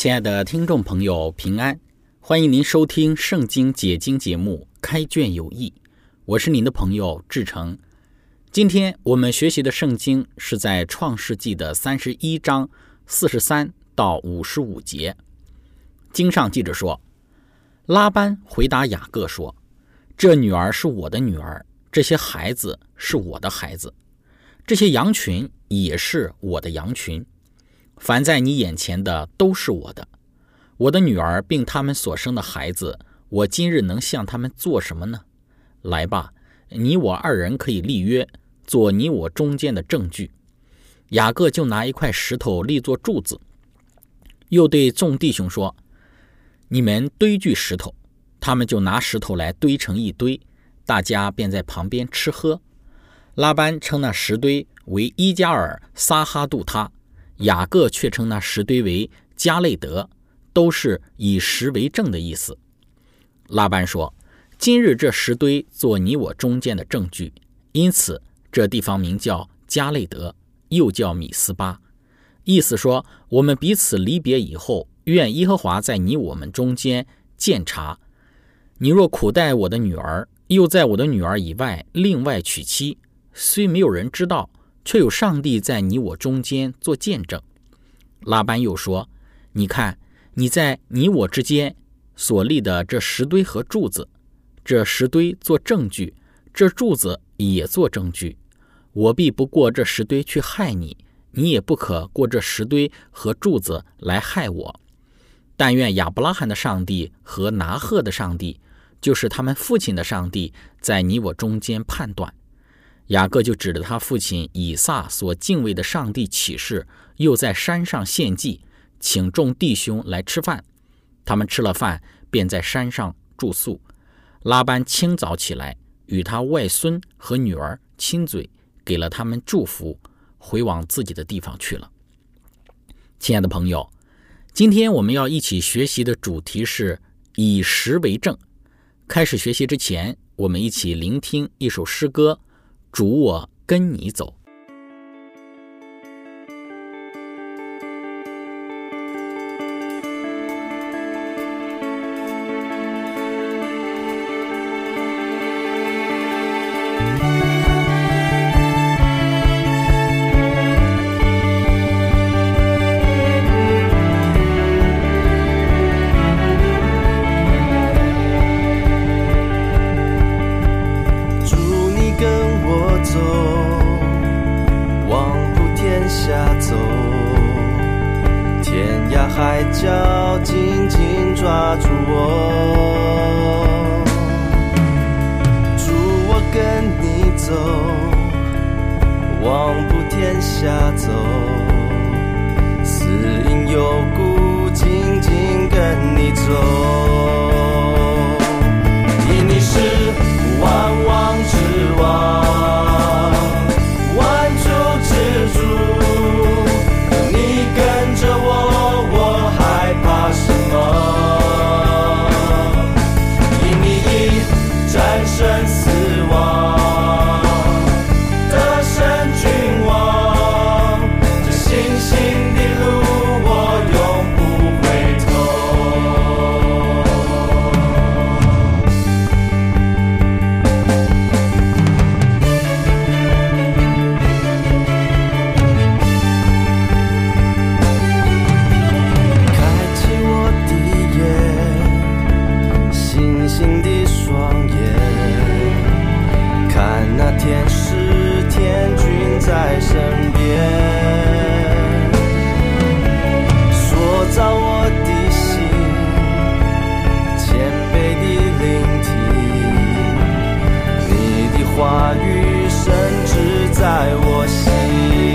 亲爱的听众朋友，平安！欢迎您收听《圣经解经》节目《开卷有益》，我是您的朋友志成。今天我们学习的圣经是在《创世纪》的三十一章四十三到五十五节。经上记着说：“拉班回答雅各说：‘这女儿是我的女儿，这些孩子是我的孩子，这些羊群也是我的羊群。’”凡在你眼前的都是我的，我的女儿并他们所生的孩子，我今日能向他们做什么呢？来吧，你我二人可以立约，做你我中间的证据。雅各就拿一块石头立作柱子，又对众弟兄说：“你们堆聚石头。”他们就拿石头来堆成一堆，大家便在旁边吃喝。拉班称那石堆为伊加尔撒哈杜他。雅各却称那石堆为加累德，都是以石为证的意思。拉班说：“今日这石堆做你我中间的证据，因此这地方名叫加累德，又叫米斯巴。意思说，我们彼此离别以后，愿耶和华在你我们中间鉴察。你若苦待我的女儿，又在我的女儿以外另外娶妻，虽没有人知道。”却有上帝在你我中间做见证。拉班又说：“你看，你在你我之间所立的这石堆和柱子，这石堆做证据，这柱子也做证据。我必不过这石堆去害你，你也不可过这石堆和柱子来害我。但愿亚伯拉罕的上帝和拿鹤的上帝，就是他们父亲的上帝，在你我中间判断。”雅各就指着他父亲以撒所敬畏的上帝起誓，又在山上献祭，请众弟兄来吃饭。他们吃了饭，便在山上住宿。拉班清早起来，与他外孙和女儿亲嘴，给了他们祝福，回往自己的地方去了。亲爱的朋友，今天我们要一起学习的主题是以实为证。开始学习之前，我们一起聆听一首诗歌。主，我跟你走。在我心。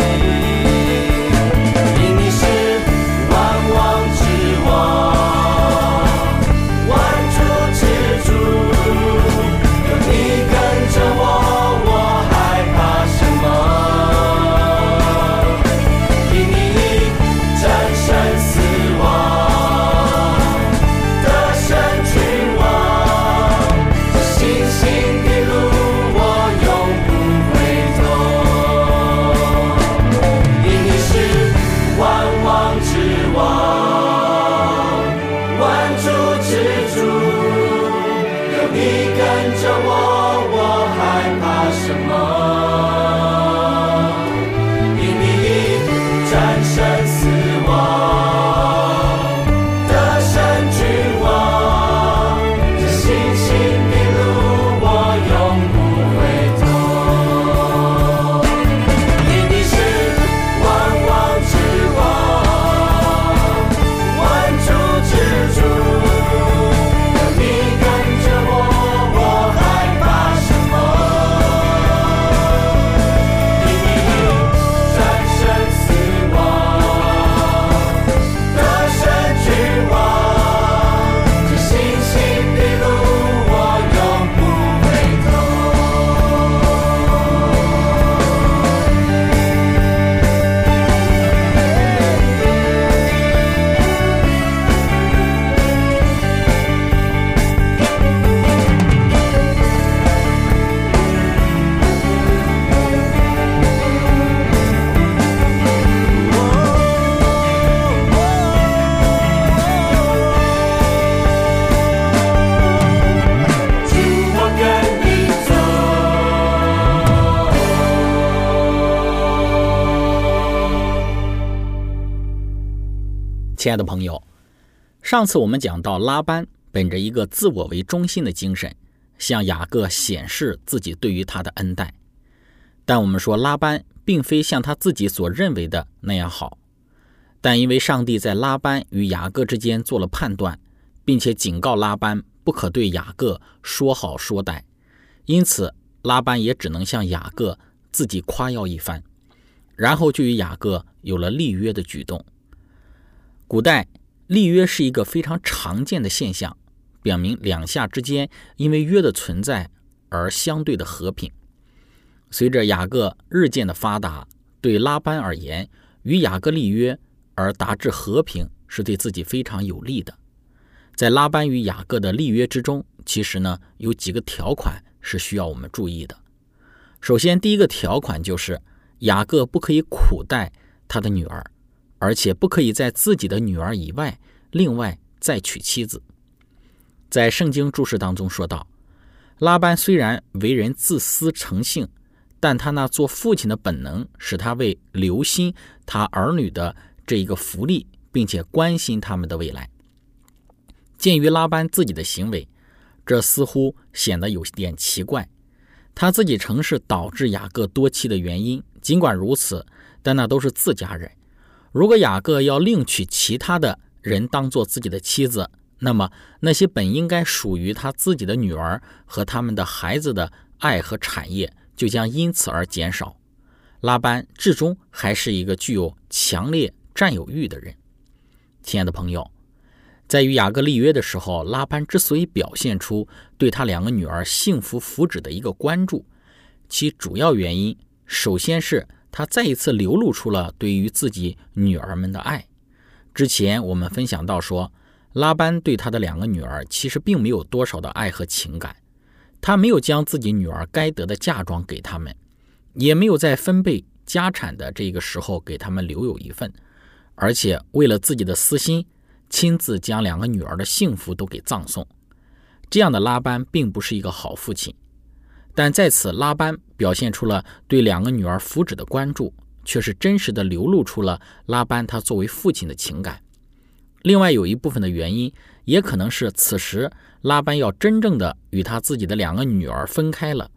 亲爱的朋友，上次我们讲到拉班本着一个自我为中心的精神，向雅各显示自己对于他的恩待。但我们说拉班并非像他自己所认为的那样好，但因为上帝在拉班与雅各之间做了判断，并且警告拉班不可对雅各说好说歹，因此拉班也只能向雅各自己夸耀一番，然后就与雅各有了立约的举动。古代立约是一个非常常见的现象，表明两下之间因为约的存在而相对的和平。随着雅各日渐的发达，对拉班而言，与雅各立约而达至和平，是对自己非常有利的。在拉班与雅各的立约之中，其实呢有几个条款是需要我们注意的。首先，第一个条款就是雅各不可以苦待他的女儿，而且不可以在自己的女儿以外另外再娶妻子。在圣经注释当中说道，拉班虽然为人自私成性。但他那做父亲的本能，使他为留心他儿女的这一个福利，并且关心他们的未来。鉴于拉班自己的行为，这似乎显得有点奇怪。他自己曾是导致雅各多妻的原因。尽管如此，但那都是自家人。如果雅各要另娶其他的人当做自己的妻子，那么那些本应该属于他自己的女儿和他们的孩子的爱和产业。就将因此而减少。拉班至终还是一个具有强烈占有欲的人。亲爱的朋友，在与雅各立约的时候，拉班之所以表现出对他两个女儿幸福福祉的一个关注，其主要原因，首先是他再一次流露出了对于自己女儿们的爱。之前我们分享到说，拉班对他的两个女儿其实并没有多少的爱和情感。他没有将自己女儿该得的嫁妆给他们，也没有在分配家产的这个时候给他们留有一份，而且为了自己的私心，亲自将两个女儿的幸福都给葬送。这样的拉班并不是一个好父亲，但在此拉班表现出了对两个女儿福祉的关注，却是真实的流露出了拉班他作为父亲的情感。另外有一部分的原因，也可能是此时拉班要真正的与他自己的两个女儿分开了。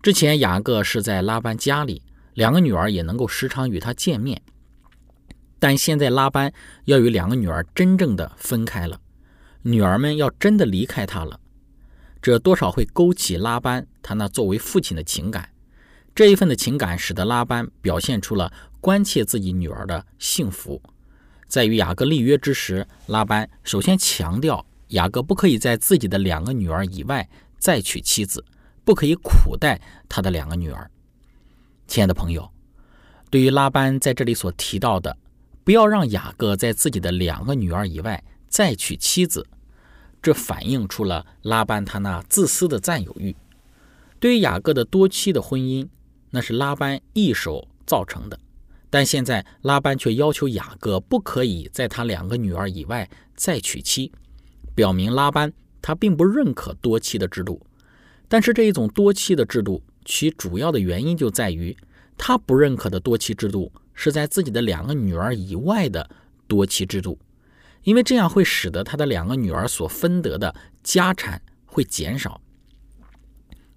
之前雅各是在拉班家里，两个女儿也能够时常与他见面，但现在拉班要与两个女儿真正的分开了，女儿们要真的离开他了，这多少会勾起拉班他那作为父亲的情感。这一份的情感使得拉班表现出了关切自己女儿的幸福。在与雅各立约之时，拉班首先强调雅各不可以在自己的两个女儿以外再娶妻子，不可以苦待他的两个女儿。亲爱的朋友，对于拉班在这里所提到的，不要让雅各在自己的两个女儿以外再娶妻子，这反映出了拉班他那自私的占有欲。对于雅各的多妻的婚姻，那是拉班一手造成的。但现在拉班却要求雅各不可以在他两个女儿以外再娶妻，表明拉班他并不认可多妻的制度。但是这一种多妻的制度，其主要的原因就在于他不认可的多妻制度是在自己的两个女儿以外的多妻制度，因为这样会使得他的两个女儿所分得的家产会减少。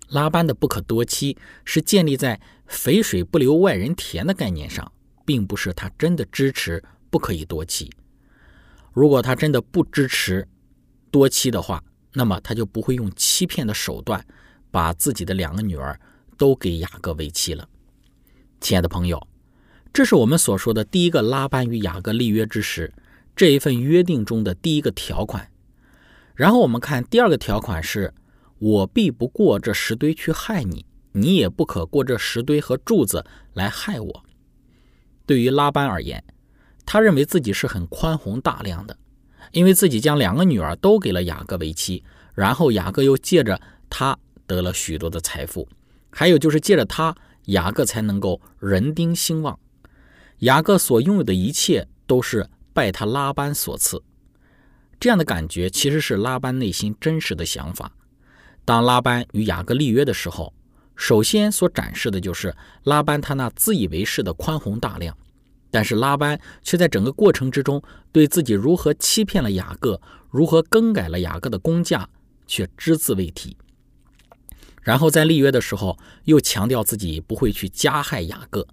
拉班的不可多妻是建立在肥水不流外人田的概念上。并不是他真的支持不可以多妻。如果他真的不支持多妻的话，那么他就不会用欺骗的手段把自己的两个女儿都给雅各为妻了。亲爱的朋友，这是我们所说的第一个拉班与雅各立约之时这一份约定中的第一个条款。然后我们看第二个条款是：我必不过这石堆去害你，你也不可过这石堆和柱子来害我。对于拉班而言，他认为自己是很宽宏大量的，因为自己将两个女儿都给了雅各为妻，然后雅各又借着他得了许多的财富，还有就是借着他，雅各才能够人丁兴旺。雅各所拥有的一切都是拜他拉班所赐，这样的感觉其实是拉班内心真实的想法。当拉班与雅各立约的时候。首先所展示的就是拉班他那自以为是的宽宏大量，但是拉班却在整个过程之中，对自己如何欺骗了雅各，如何更改了雅各的工价，却只字未提。然后在立约的时候，又强调自己不会去加害雅各。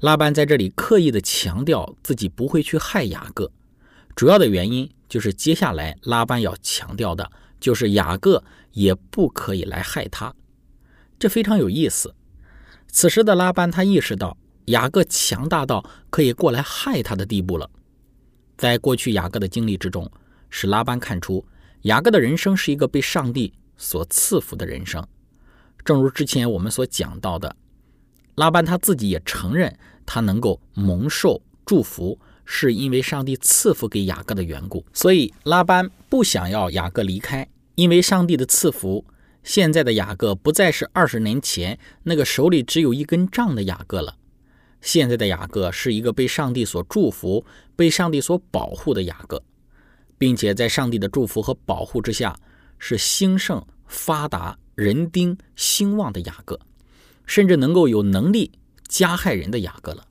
拉班在这里刻意的强调自己不会去害雅各，主要的原因就是接下来拉班要强调的，就是雅各也不可以来害他。这非常有意思。此时的拉班他意识到。雅各强大到可以过来害他的地步了。在过去雅各的经历之中，使拉班看出雅各的人生是一个被上帝所赐福的人生。正如之前我们所讲到的，拉班他自己也承认，他能够蒙受祝福，是因为上帝赐福给雅各的缘故。所以拉班不想要雅各离开，因为上帝的赐福，现在的雅各不再是二十年前那个手里只有一根杖的雅各了。现在的雅各是一个被上帝所祝福、被上帝所保护的雅各，并且在上帝的祝福和保护之下，是兴盛、发达、人丁兴旺的雅各，甚至能够有能力加害人的雅各了。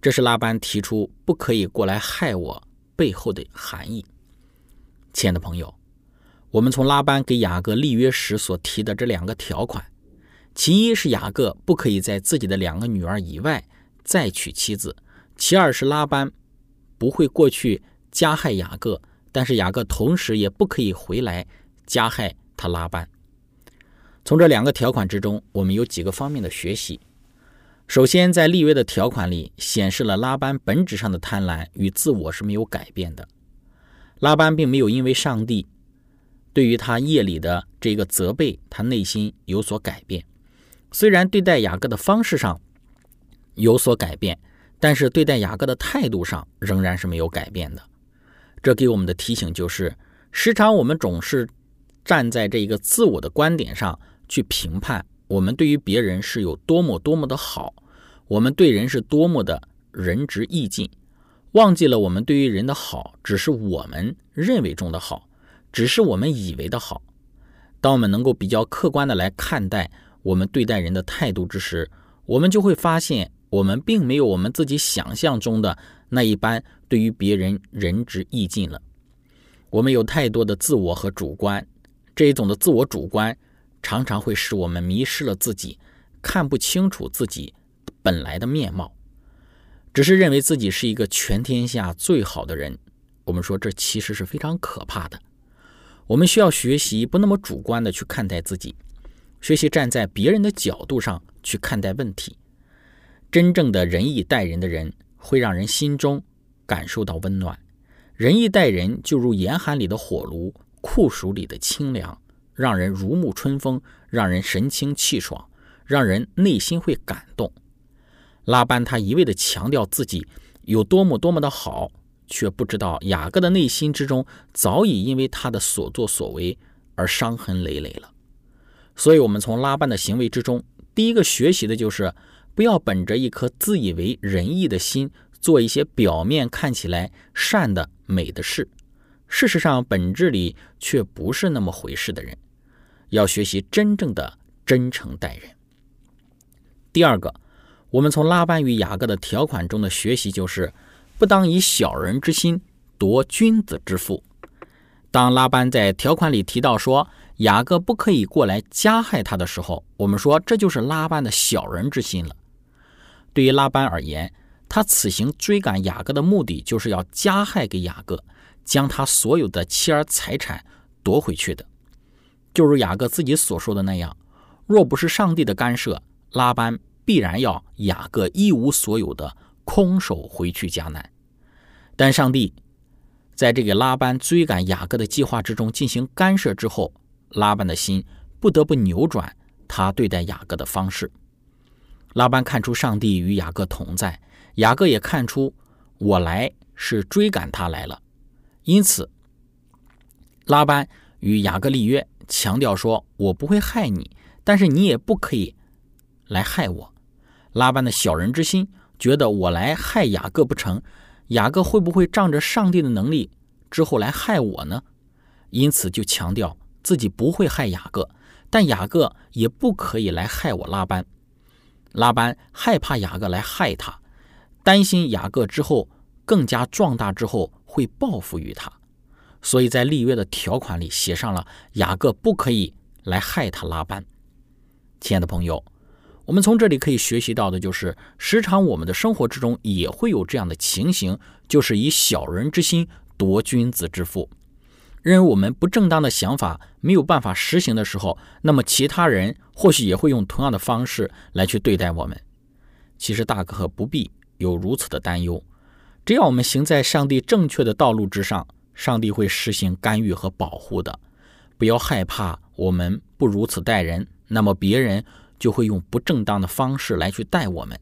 这是拉班提出不可以过来害我背后的含义。亲爱的朋友，我们从拉班给雅各立约时所提的这两个条款。其一是雅各不可以在自己的两个女儿以外再娶妻子，其二是拉班不会过去加害雅各，但是雅各同时也不可以回来加害他拉班。从这两个条款之中，我们有几个方面的学习。首先，在立约的条款里显示了拉班本质上的贪婪与自我是没有改变的。拉班并没有因为上帝对于他夜里的这个责备，他内心有所改变。虽然对待雅各的方式上有所改变，但是对待雅各的态度上仍然是没有改变的。这给我们的提醒就是：时常我们总是站在这一个自我的观点上去评判我们对于别人是有多么多么的好，我们对人是多么的仁至义尽，忘记了我们对于人的好只是我们认为中的好，只是我们以为的好。当我们能够比较客观的来看待。我们对待人的态度之时，我们就会发现，我们并没有我们自己想象中的那一般对于别人仁至义尽了。我们有太多的自我和主观，这一种的自我主观常常会使我们迷失了自己，看不清楚自己本来的面貌，只是认为自己是一个全天下最好的人。我们说这其实是非常可怕的。我们需要学习不那么主观的去看待自己。学习站在别人的角度上去看待问题，真正的仁义待人的人，会让人心中感受到温暖。仁义待人，就如严寒里的火炉，酷暑里的清凉，让人如沐春风，让人神清气爽，让人内心会感动。拉班他一味的强调自己有多么多么的好，却不知道雅各的内心之中早已因为他的所作所为而伤痕累累了。所以，我们从拉班的行为之中，第一个学习的就是，不要本着一颗自以为仁义的心，做一些表面看起来善的美的事，事实上本质里却不是那么回事的人。要学习真正的真诚待人。第二个，我们从拉班与雅各的条款中的学习就是，不当以小人之心夺君子之腹。当拉班在条款里提到说。雅各不可以过来加害他的时候，我们说这就是拉班的小人之心了。对于拉班而言，他此行追赶雅各的目的就是要加害给雅各，将他所有的妻儿财产夺回去的。就如雅各自己所说的那样，若不是上帝的干涉，拉班必然要雅各一无所有的空手回去迦南。但上帝在这个拉班追赶雅各的计划之中进行干涉之后。拉班的心不得不扭转他对待雅各的方式。拉班看出上帝与雅各同在，雅各也看出我来是追赶他来了。因此，拉班与雅各立约，强调说：“我不会害你，但是你也不可以来害我。”拉班的小人之心觉得我来害雅各不成，雅各会不会仗着上帝的能力之后来害我呢？因此就强调。自己不会害雅各，但雅各也不可以来害我拉班。拉班害怕雅各来害他，担心雅各之后更加壮大之后会报复于他，所以在立约的条款里写上了雅各不可以来害他拉班。亲爱的朋友，我们从这里可以学习到的就是，时常我们的生活之中也会有这样的情形，就是以小人之心夺君子之腹。认为我们不正当的想法没有办法实行的时候，那么其他人或许也会用同样的方式来去对待我们。其实大可不必有如此的担忧，只要我们行在上帝正确的道路之上，上帝会实行干预和保护的。不要害怕我们不如此待人，那么别人就会用不正当的方式来去待我们。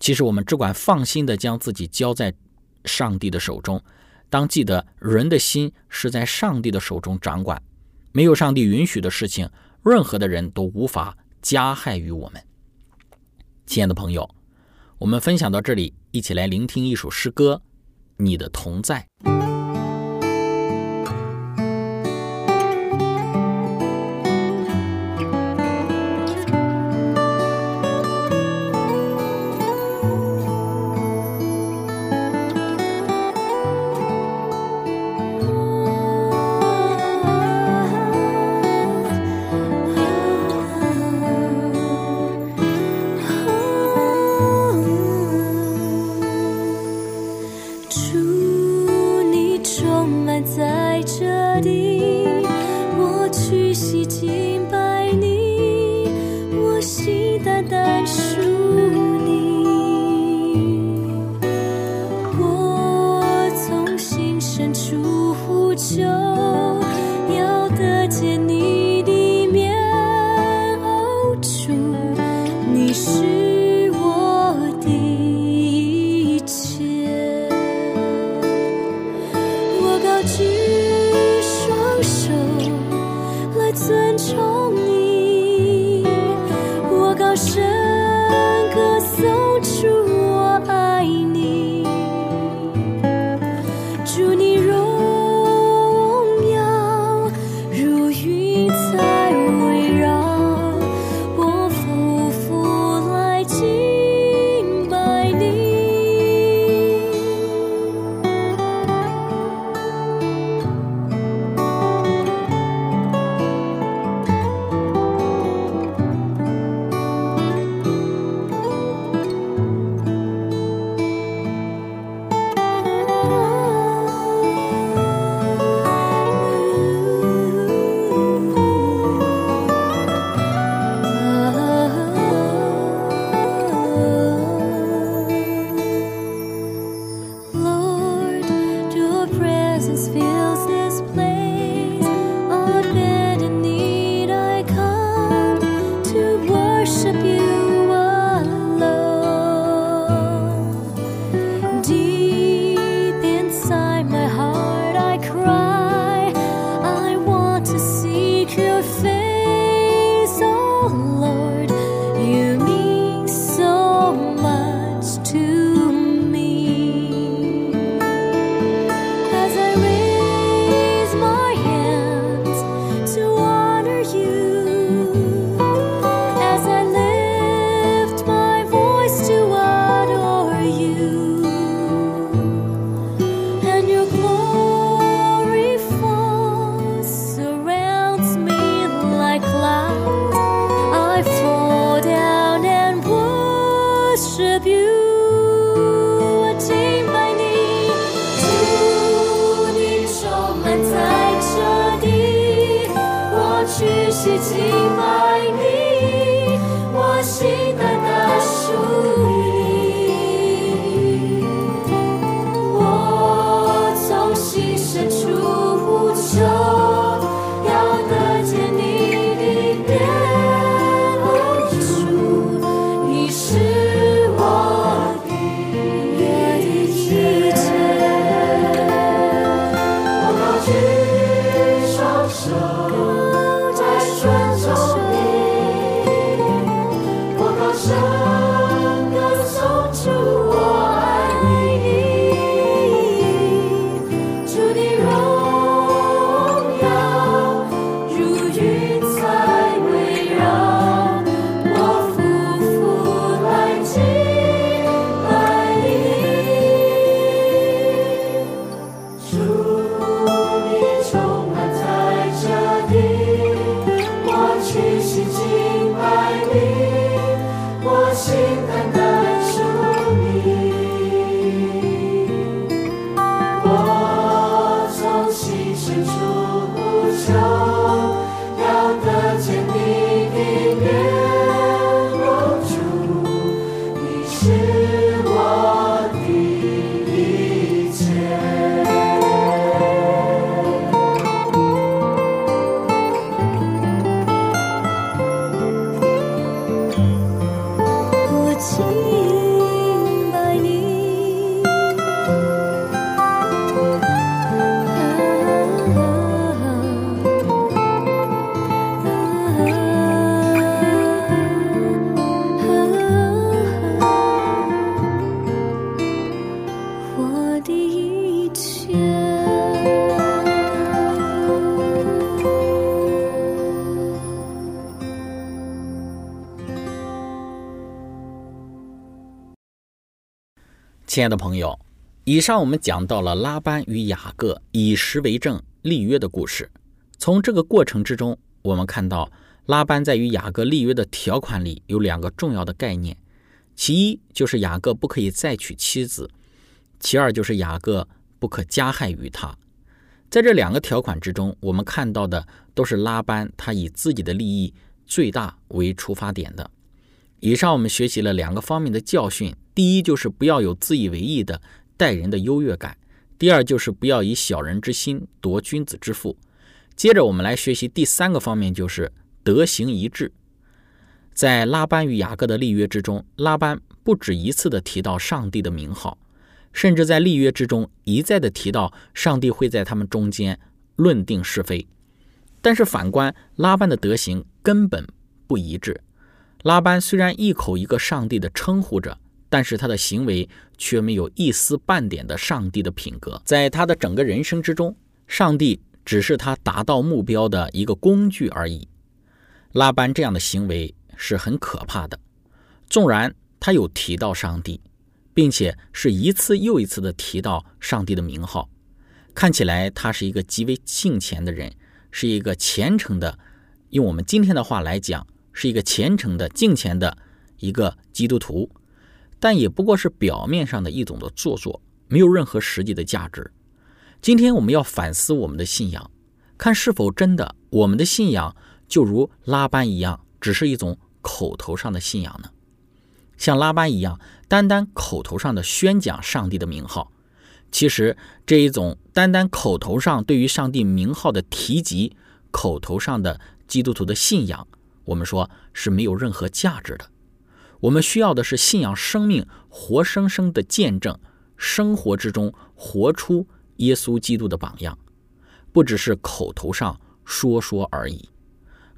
其实我们只管放心的将自己交在上帝的手中。当记得人的心是在上帝的手中掌管，没有上帝允许的事情，任何的人都无法加害于我们。亲爱的朋友，我们分享到这里，一起来聆听一首诗歌，《你的同在》。举双手，在亲爱的朋友，以上我们讲到了拉班与雅各以实为证立约的故事。从这个过程之中，我们看到拉班在与雅各立约的条款里有两个重要的概念：其一就是雅各不可以再娶妻子；其二就是雅各不可加害于他。在这两个条款之中，我们看到的都是拉班他以自己的利益最大为出发点的。以上我们学习了两个方面的教训。第一就是不要有自以为意的待人的优越感，第二就是不要以小人之心夺君子之腹。接着我们来学习第三个方面，就是德行一致。在拉班与雅各的立约之中，拉班不止一次的提到上帝的名号，甚至在立约之中一再的提到上帝会在他们中间论定是非。但是反观拉班的德行根本不一致。拉班虽然一口一个上帝的称呼着。但是他的行为却没有一丝半点的上帝的品格，在他的整个人生之中，上帝只是他达到目标的一个工具而已。拉班这样的行为是很可怕的。纵然他有提到上帝，并且是一次又一次的提到上帝的名号，看起来他是一个极为敬虔的人，是一个虔诚的，用我们今天的话来讲，是一个虔诚的敬虔的一个基督徒。但也不过是表面上的一种的做作，没有任何实际的价值。今天我们要反思我们的信仰，看是否真的我们的信仰就如拉班一样，只是一种口头上的信仰呢？像拉班一样，单单口头上的宣讲上帝的名号，其实这一种单单口头上对于上帝名号的提及，口头上的基督徒的信仰，我们说是没有任何价值的。我们需要的是信仰生命活生生的见证，生活之中活出耶稣基督的榜样，不只是口头上说说而已。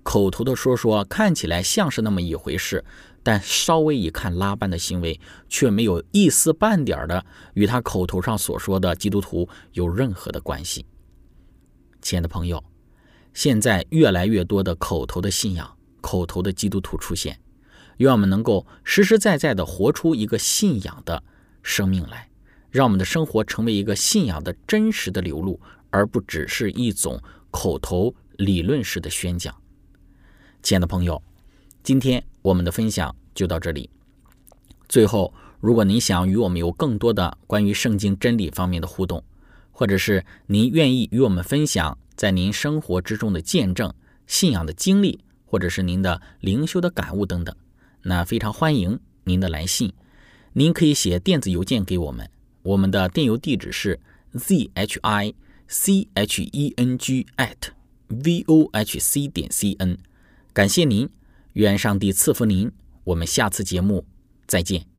口头的说说看起来像是那么一回事，但稍微一看拉班的行为，却没有一丝半点的与他口头上所说的基督徒有任何的关系。亲爱的朋友，现在越来越多的口头的信仰、口头的基督徒出现。愿我们能够实实在在地活出一个信仰的生命来，让我们的生活成为一个信仰的真实的流露，而不只是一种口头理论式的宣讲。亲爱的朋友，今天我们的分享就到这里。最后，如果您想与我们有更多的关于圣经真理方面的互动，或者是您愿意与我们分享在您生活之中的见证、信仰的经历，或者是您的灵修的感悟等等。那非常欢迎您的来信，您可以写电子邮件给我们，我们的电邮地址是 z h i c h e n g at v o h c 点 c n。感谢您，愿上帝赐福您，我们下次节目再见。